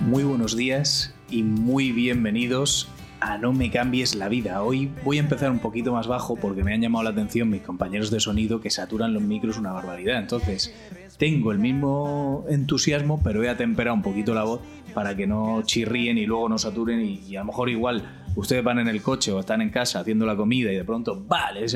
Muy buenos días y muy bienvenidos a No me cambies la vida. Hoy voy a empezar un poquito más bajo porque me han llamado la atención mis compañeros de sonido que saturan los micros una barbaridad. Entonces, tengo el mismo entusiasmo, pero voy a temperar un poquito la voz para que no chirríen y luego no saturen y, a lo mejor igual ustedes van en el coche o están en casa haciendo la comida y de pronto, vale,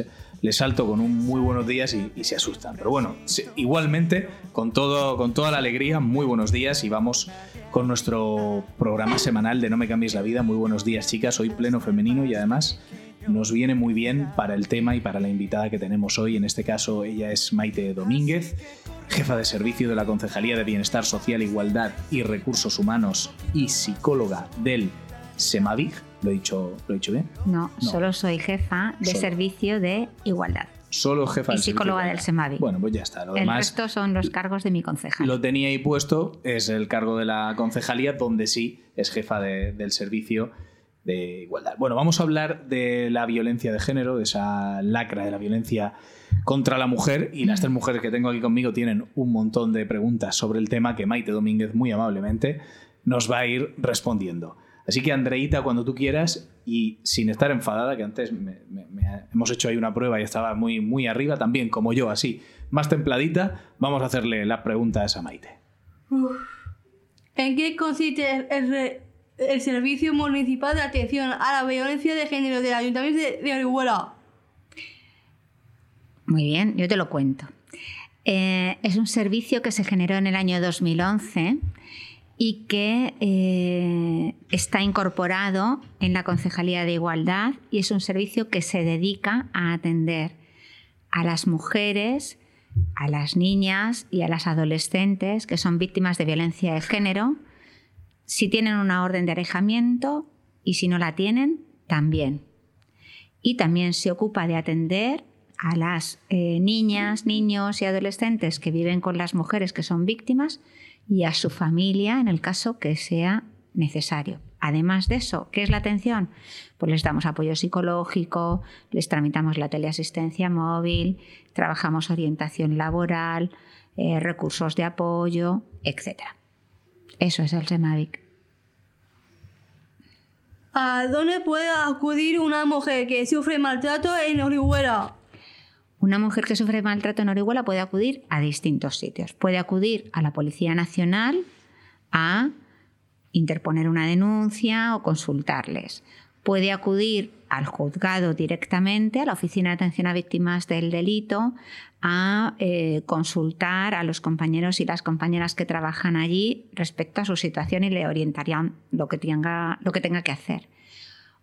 les, salto con un muy buenos días y, se asustan. Pero bueno, igualmente, con, todo, con toda la alegría, muy buenos días y vamos con nuestro programa semanal de No me cambies la vida. Muy buenos días chicas, hoy pleno femenino y además nos viene muy bien para el tema y para la invitada que tenemos hoy. En este caso, ella es Maite Domínguez, jefa de servicio de la Concejalía de Bienestar Social, Igualdad y Recursos Humanos y psicóloga del SEMAVIG. ¿Lo he dicho, ¿lo he dicho bien? No, solo soy jefa de servicio de igualdad. Solo jefa y psicóloga del SEMAVIG. Bueno, pues ya está. el resto son los cargos de mi concejalía. Lo tenía ahí puesto, es el cargo de la concejalía, donde sí es jefa del servicio de igualdad. Bueno, vamos a hablar de la violencia de género, de esa lacra de la violencia contra la mujer y las tres mujeres que tengo aquí conmigo tienen un montón de preguntas sobre el tema que Maite Domínguez muy amablemente nos va a ir respondiendo. Así que Andreita, cuando tú quieras y sin estar enfadada, que antes hemos hecho ahí una prueba y estaba muy, muy arriba, también como yo, así, más templadita, vamos a hacerle las preguntas a Maite. ¿En qué consiste el, el Servicio Municipal de Atención a la Violencia de Género del Ayuntamiento de, Orihuela. Muy bien, yo te lo cuento. Eh, es un servicio que se generó en el año 2011 y que eh, está incorporado en la Concejalía de Igualdad y es un servicio que se dedica a atender a las mujeres, a las niñas y a las adolescentes que son víctimas de violencia de género si tienen una orden de alejamiento y si no la tienen, también. Y también se ocupa de atender a las eh, niñas, niños y adolescentes que viven con las mujeres que son víctimas y a su familia en el caso que sea necesario. Además de eso, ¿qué es la atención? Pues les damos apoyo psicológico, les tramitamos la teleasistencia móvil, trabajamos orientación laboral, eh, recursos de apoyo, etcétera. Eso es el SEMAVIC. ¿A dónde puede acudir una mujer que sufre maltrato en Orihuela? Una mujer que sufre maltrato en Orihuela puede acudir a distintos sitios. Puede acudir a la Policía Nacional a interponer una denuncia o consultarles. Puede acudir al juzgado directamente, a la Oficina de Atención a Víctimas del Delito, a eh, consultar a los compañeros y las compañeras que trabajan allí respecto a su situación y le orientarían lo que tenga, lo que, tenga que hacer.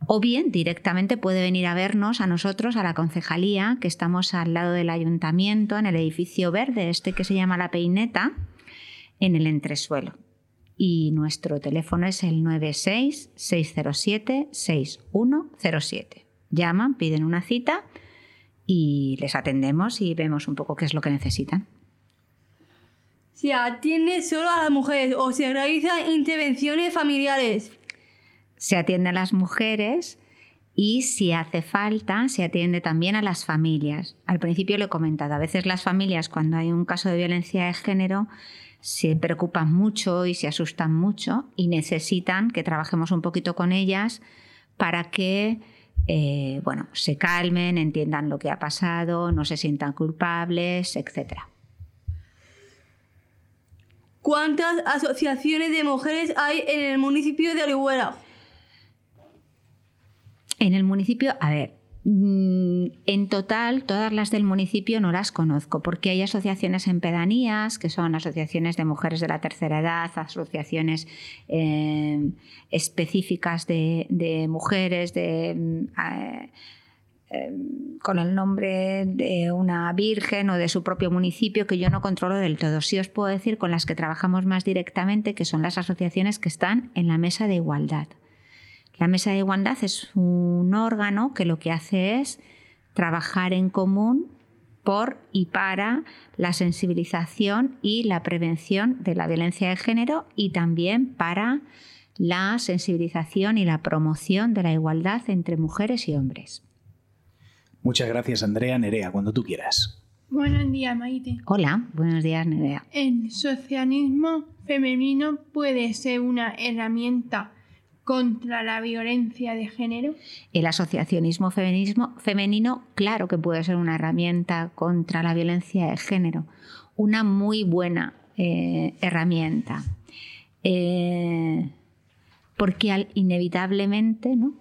O bien directamente puede venir a vernos a nosotros, a la concejalía, que estamos al lado del ayuntamiento, en el edificio verde, este que se llama La Peineta, en el y nuestro teléfono es el 96-607-6107. Llaman, piden una cita y les atendemos y vemos un poco qué es lo que necesitan. ¿Se atiende solo a las mujeres o se realizan intervenciones familiares? Se atiende a las mujeres y si hace falta, se atiende también a las familias. Al principio lo he comentado, a veces las familias cuando hay un caso de violencia de género se preocupan mucho y se asustan mucho y necesitan que trabajemos un poquito con ellas para que eh, bueno, se calmen, entiendan lo que ha pasado, no se sientan culpables, etc. ¿Cuántas asociaciones de mujeres hay en el municipio de Orihuela? En el municipio, a ver, Mm, en total, todas las del municipio no las conozco, porque hay asociaciones en pedanías, que son asociaciones de mujeres de la tercera edad, asociaciones eh, específicas de, mujeres, de mm, con el nombre de una virgen o de su propio municipio que yo no controlo del todo. Sí os puedo decir con las que trabajamos más directamente, que son las asociaciones que están en la mesa de igualdad. La mesa de igualdad es un órgano que lo que hace es trabajar en común por y para la sensibilización y la prevención de la violencia de género y también para la sensibilización y la promoción de la igualdad entre mujeres y hombres. Muchas gracias, Andrea. Nerea, cuando tú quieras. Buenos días, Maite. Hola, buenos días, Nerea. El socialismo femenino puede ser una herramienta contra la violencia de género? El asociacionismo feminismo, femenino, claro que puede ser una herramienta contra la violencia de género, una muy buena eh, herramienta. Eh, porque inevitablemente, ¿no?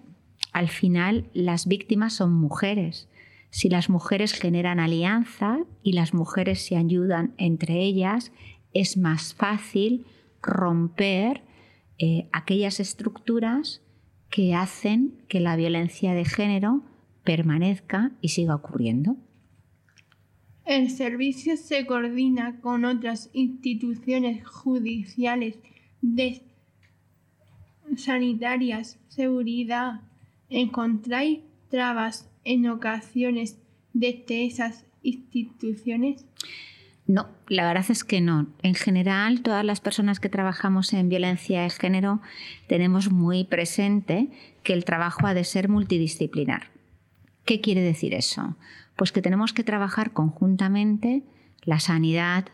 al final, las víctimas son mujeres si las mujeres generan alianza y las mujeres se ayudan entre ellas, es más fácil romper eh, aquellas estructuras que hacen que la violencia de género permanezca y siga ocurriendo. El servicio se coordina con otras instituciones judiciales, sanitarias, seguridad. ¿Encontráis trabas en ocasiones desde esas instituciones? No, la verdad es que no. En general, todas las personas que trabajamos en violencia de género tenemos muy presente que el trabajo ha de ser multidisciplinar. ¿Qué quiere decir eso? Pues que tenemos que trabajar conjuntamente la sanidad,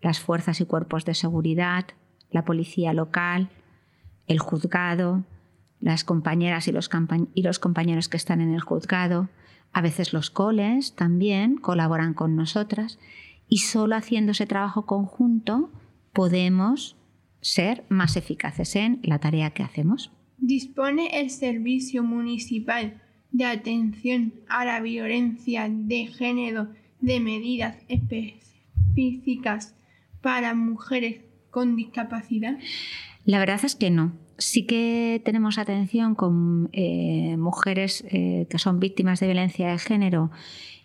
las fuerzas y cuerpos de seguridad, la policía local, el juzgado, las compañeras y los, compañeros que están en el juzgado. A veces los coles también colaboran con nosotras y solo haciendo ese trabajo conjunto podemos ser más eficaces en la tarea que hacemos. ¿Dispone el Servicio Municipal de Atención a la Violencia de Género de medidas específicas para mujeres con discapacidad? La verdad es que no sí que tenemos atención con eh, mujeres eh, que son víctimas de violencia de género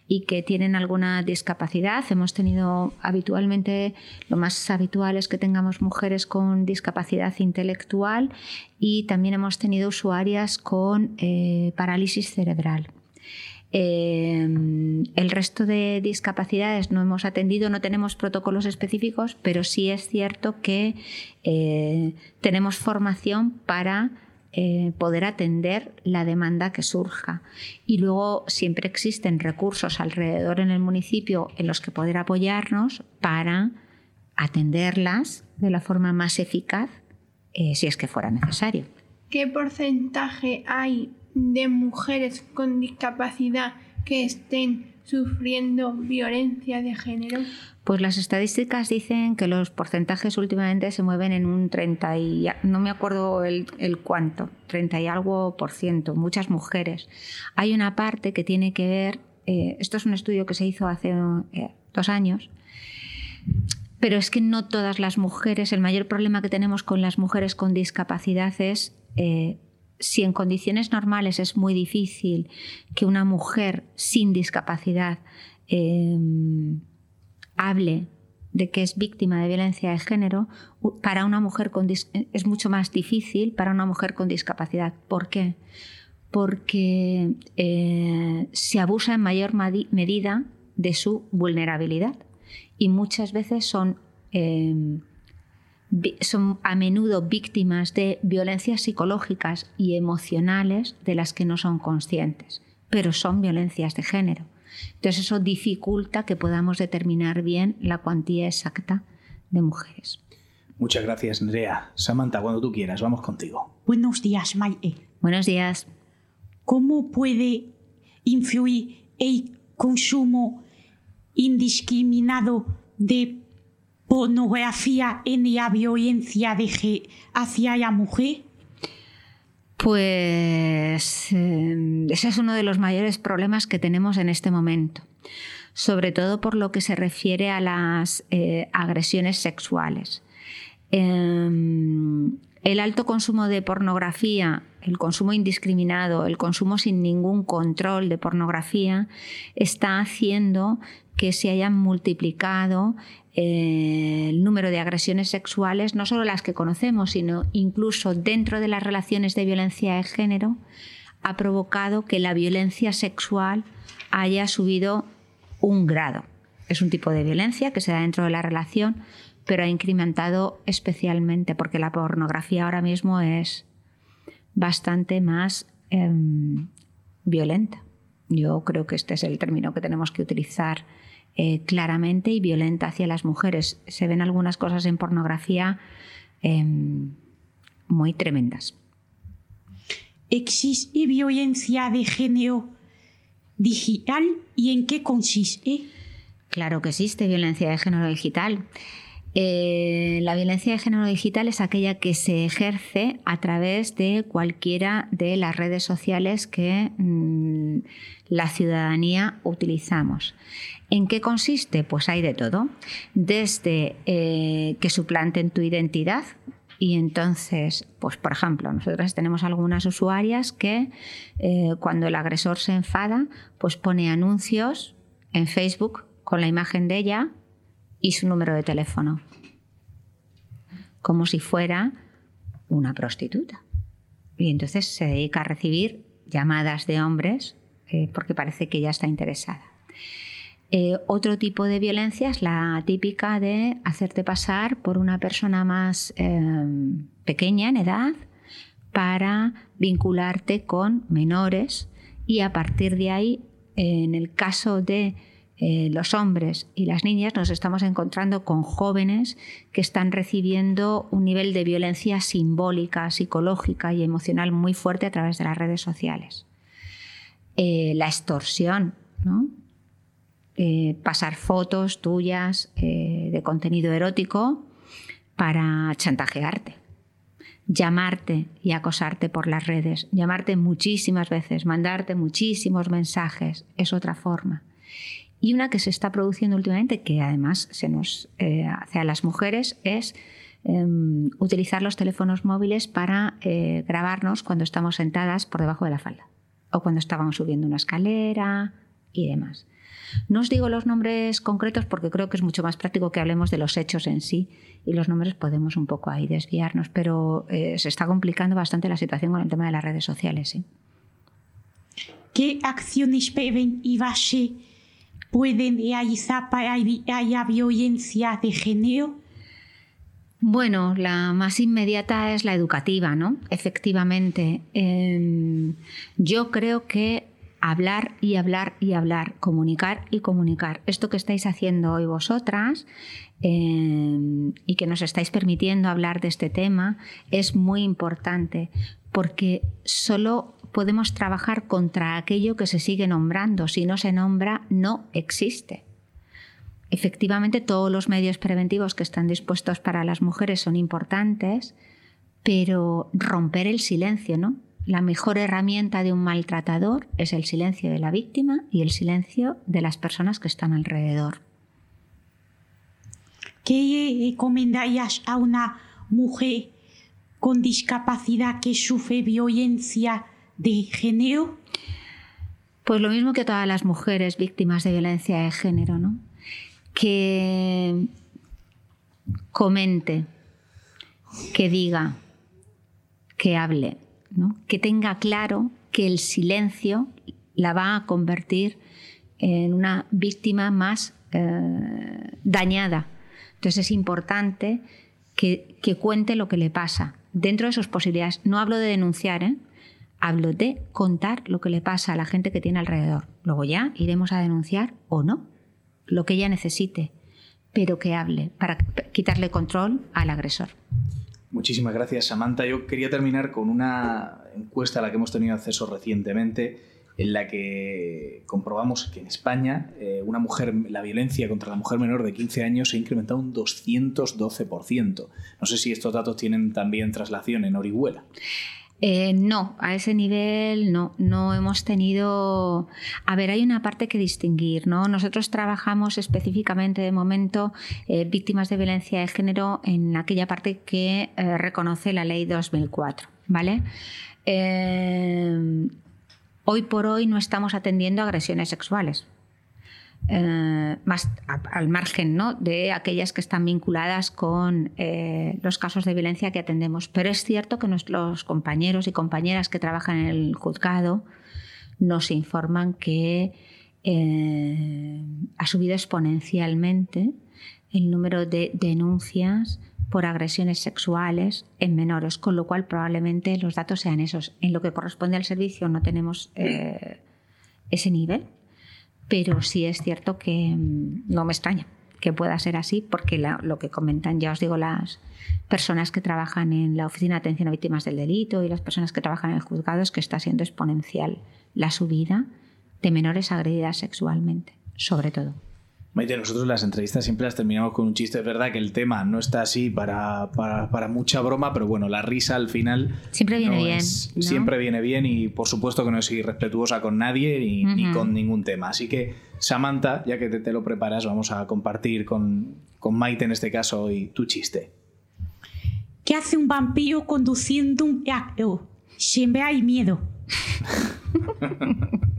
y que tienen alguna discapacidad. Hemos tenido habitualmente, lo más habitual es que tengamos mujeres con discapacidad intelectual y también hemos tenido usuarias con eh, parálisis cerebral. Em, el resto de discapacidades no hemos atendido, no tenemos protocolos específicos, pero sí es cierto que eh, tenemos formación para eh, poder atender la demanda que surja. Y luego siempre existen recursos alrededor en el municipio en los que poder apoyarnos para atenderlas de la forma más eficaz eh, si es que fuera necesario. ¿Qué porcentaje hay de mujeres con discapacidad que estén sufriendo violencia de género? Pues las estadísticas dicen que los porcentajes últimamente se mueven en un 30 y no me acuerdo el, cuánto, 30 y algo por ciento, muchas mujeres. Hay una parte que tiene que ver, eh, esto es un estudio que se hizo hace eh, dos años, pero es que no todas las mujeres, el mayor problema que tenemos con las mujeres con discapacidad es eh, si en condiciones normales es muy difícil que una mujer sin discapacidad em, hable de que es víctima de violencia de género, para una mujer con es mucho más difícil para una mujer con discapacidad. ¿Por qué? Porque eh, se abusa en mayor medida de su vulnerabilidad y muchas veces son em, son a menudo víctimas de violencias psicológicas y emocionales de las que no son conscientes, pero son violencias de género. Entonces eso dificulta que podamos determinar bien la cuantía exacta de mujeres. Muchas gracias, Andrea. Samantha, cuando tú quieras, vamos contigo. Buenos días, Maite. Buenos días. ¿Cómo puede influir el consumo indiscriminado de pornografía en la violencia de hacia la mujer? Pues eh, ese es uno de los mayores problemas que tenemos en este momento, sobre todo por lo que se refiere a las eh, agresiones sexuales. Em, el alto consumo de pornografía el consumo indiscriminado, el consumo sin ningún control de pornografía, está haciendo que se hayan multiplicado el número de agresiones sexuales, no solo las que conocemos, sino incluso dentro de las relaciones de violencia de género, ha provocado que la violencia sexual haya subido un grado. Es un tipo de violencia que se da dentro de la relación, pero ha incrementado especialmente porque la pornografía ahora mismo es bastante más em, violenta. Yo creo que este es el término que tenemos que utilizar eh, claramente y violenta hacia las mujeres. Se ven algunas cosas en pornografía em, muy tremendas. ¿Existe violencia de género digital y en qué consiste? Claro que existe violencia de género digital. Eh, la violencia de género digital es aquella que se ejerce a través de cualquiera de las redes sociales que mm, la ciudadanía utilizamos. ¿En qué consiste? Pues hay de todo. Desde eh, que suplanten tu identidad, y entonces, pues por ejemplo, nosotras tenemos algunas usuarias que eh, cuando el agresor se enfada, pues pone anuncios en Facebook con la imagen de ella y su número de teléfono, como si fuera una prostituta. Y entonces se dedica a recibir llamadas de hombres eh, porque parece que ya está interesada. Eh, otro tipo de violencia es la típica de hacerte pasar por una persona más em, pequeña en edad para vincularte con menores y a partir de ahí, en el caso de eh, los hombres y las niñas nos estamos encontrando con jóvenes que están recibiendo un nivel de violencia simbólica, psicológica y emocional muy fuerte a través de las redes sociales. Eh, la extorsión, eh, pasar fotos tuyas de contenido erótico para chantajearte, llamarte y acosarte por las redes, llamarte muchísimas veces, mandarte muchísimos mensajes, es otra forma y una que se está produciendo últimamente, que además se nos eh, hace a las mujeres, es em, utilizar los teléfonos móviles para eh, grabarnos cuando estamos sentadas por debajo de la falda o cuando estábamos subiendo una escalera y demás. No os digo los nombres concretos porque creo que es mucho más práctico que hablemos de los hechos en sí y los nombres podemos un poco ahí desviarnos, pero eh, se está complicando bastante la situación con el tema de las redes sociales. ¿Qué acciones pueden y pueden realizar para haya violencia de género? Bueno, la más inmediata es la educativa, ¿no? Efectivamente. Em, yo creo que hablar y hablar y hablar, comunicar y comunicar. Esto que estáis haciendo hoy vosotras em, y que nos estáis permitiendo hablar de este tema es muy importante porque solo podemos trabajar contra aquello que se sigue nombrando. Si no se nombra, no existe. Efectivamente, todos los medios preventivos que están dispuestos para las mujeres son importantes, pero romper el silencio, ¿no? La mejor herramienta de un maltratador es el silencio de la víctima y el silencio de las personas que están alrededor. ¿Qué recomendarías a una mujer con discapacidad que sufre violencia de género? Pues lo mismo que todas las mujeres víctimas de violencia de género, ¿no? Que comente, que diga, que hable, ¿no? que tenga claro que el silencio la va a convertir en una víctima más eh, dañada. Entonces es importante que, que, cuente lo que le pasa dentro de sus posibilidades. No hablo de denunciar, ¿eh? Hablo de contar lo que le pasa a la gente que tiene alrededor. Luego ya iremos a denunciar o no, lo que ella necesite, pero que hable para quitarle control al agresor. Muchísimas gracias, Samantha. Yo quería terminar con una encuesta a la que hemos tenido acceso recientemente, en la que comprobamos que en España eh, una mujer, la violencia contra la mujer menor de 15 años se ha incrementado un 212%. No sé si estos datos tienen también traslación en Orihuela. Eh, no, a ese nivel no, no hemos tenido. A ver, hay una parte que distinguir, ¿no? Nosotros trabajamos específicamente de momento eh, víctimas de violencia de género en aquella parte que eh, reconoce la ley 2004, ¿vale? Eh, hoy por hoy no estamos atendiendo agresiones sexuales. Eh, más al margen ¿no? de aquellas que están vinculadas con eh, los casos de violencia que atendemos. Pero es cierto que nuestros compañeros y compañeras que trabajan en el juzgado nos informan que eh, ha subido exponencialmente el número de denuncias por agresiones sexuales en menores, con lo cual probablemente los datos sean esos. En lo que corresponde al servicio no tenemos ese nivel, pero sí es cierto que mm, no me extraña que pueda ser así, porque lo que comentan, ya os digo, las personas que trabajan en la Oficina de Atención a Víctimas del Delito y las personas que trabajan en el juzgado es que está siendo exponencial la subida de menores agredidas sexualmente, sobre todo. Maite, nosotros las entrevistas siempre las terminamos con un chiste. Es verdad que el tema no está así para, para, mucha broma, pero bueno, la risa al final. Siempre viene bien. Siempre viene bien y por supuesto que no es irrespetuosa con nadie ni, con ningún tema. Así que, Samantha, ya que te, lo preparas, vamos a compartir con, con Maite en este caso hoy tu chiste. ¿Qué hace un vampiro conduciendo un. Siempre hay miedo.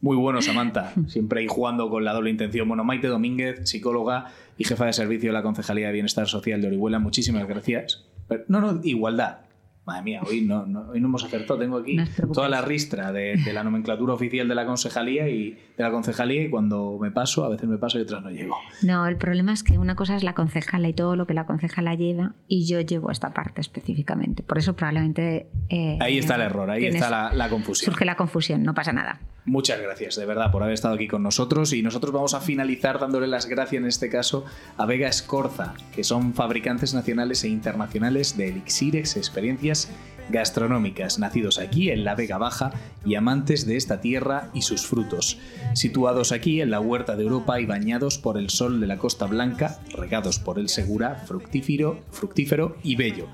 Muy bueno, Samantha. Siempre ahí jugando con la doble intención. Bueno, Maite Domínguez, psicóloga y jefa de servicio de la Concejalía de Bienestar Social de Orihuela, muchísimas gracias. no, no, igualdad. Madre mía, hoy no, hoy no hemos acertado. Tengo aquí toda la ristra de, la nomenclatura oficial de la concejalía y de la concejalía y cuando me paso, a veces me paso y otras no llego. No, el problema es que una cosa es la concejala y todo lo que la concejala lleva y yo llevo esta parte específicamente. Por eso probablemente... Eh, ahí está el error, ahí está la, la confusión. Surge la confusión, no pasa nada. Muchas gracias, de verdad, por haber estado aquí con nosotros. Y nosotros vamos a finalizar dándole las gracias en este caso a Vega Escorza, que son fabricantes nacionales e internacionales de elixires, experiencias gastronómicas, nacidos aquí en la Vega Baja y amantes de esta tierra y sus frutos. Situados aquí en la huerta de Europa y bañados por el sol de la Costa Blanca, regados por el Segura, fructífero, fructífero y bello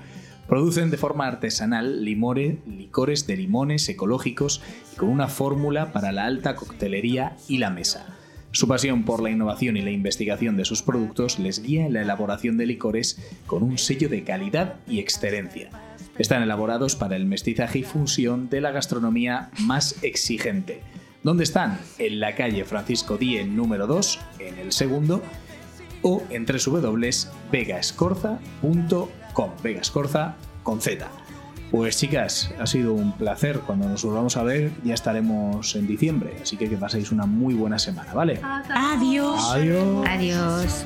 Producen de forma artesanal limore, licores de limones ecológicos y con una fórmula para la alta coctelería y la mesa. Su pasión por la innovación y la investigación de sus productos les guía en la elaboración de licores con un sello de calidad y excelencia. Están elaborados para el mestizaje y fusión de la gastronomía más exigente. ¿Dónde están? En la calle Francisco Díez número 2, en el segundo, o en www.vegascorza.com. Vegascorza con Z. Pues chicas, ha sido un placer. Cuando nos volvamos a ver ya estaremos en diciembre, así que que paséis una muy buena semana, ¿vale? Adiós. Adiós. Adiós.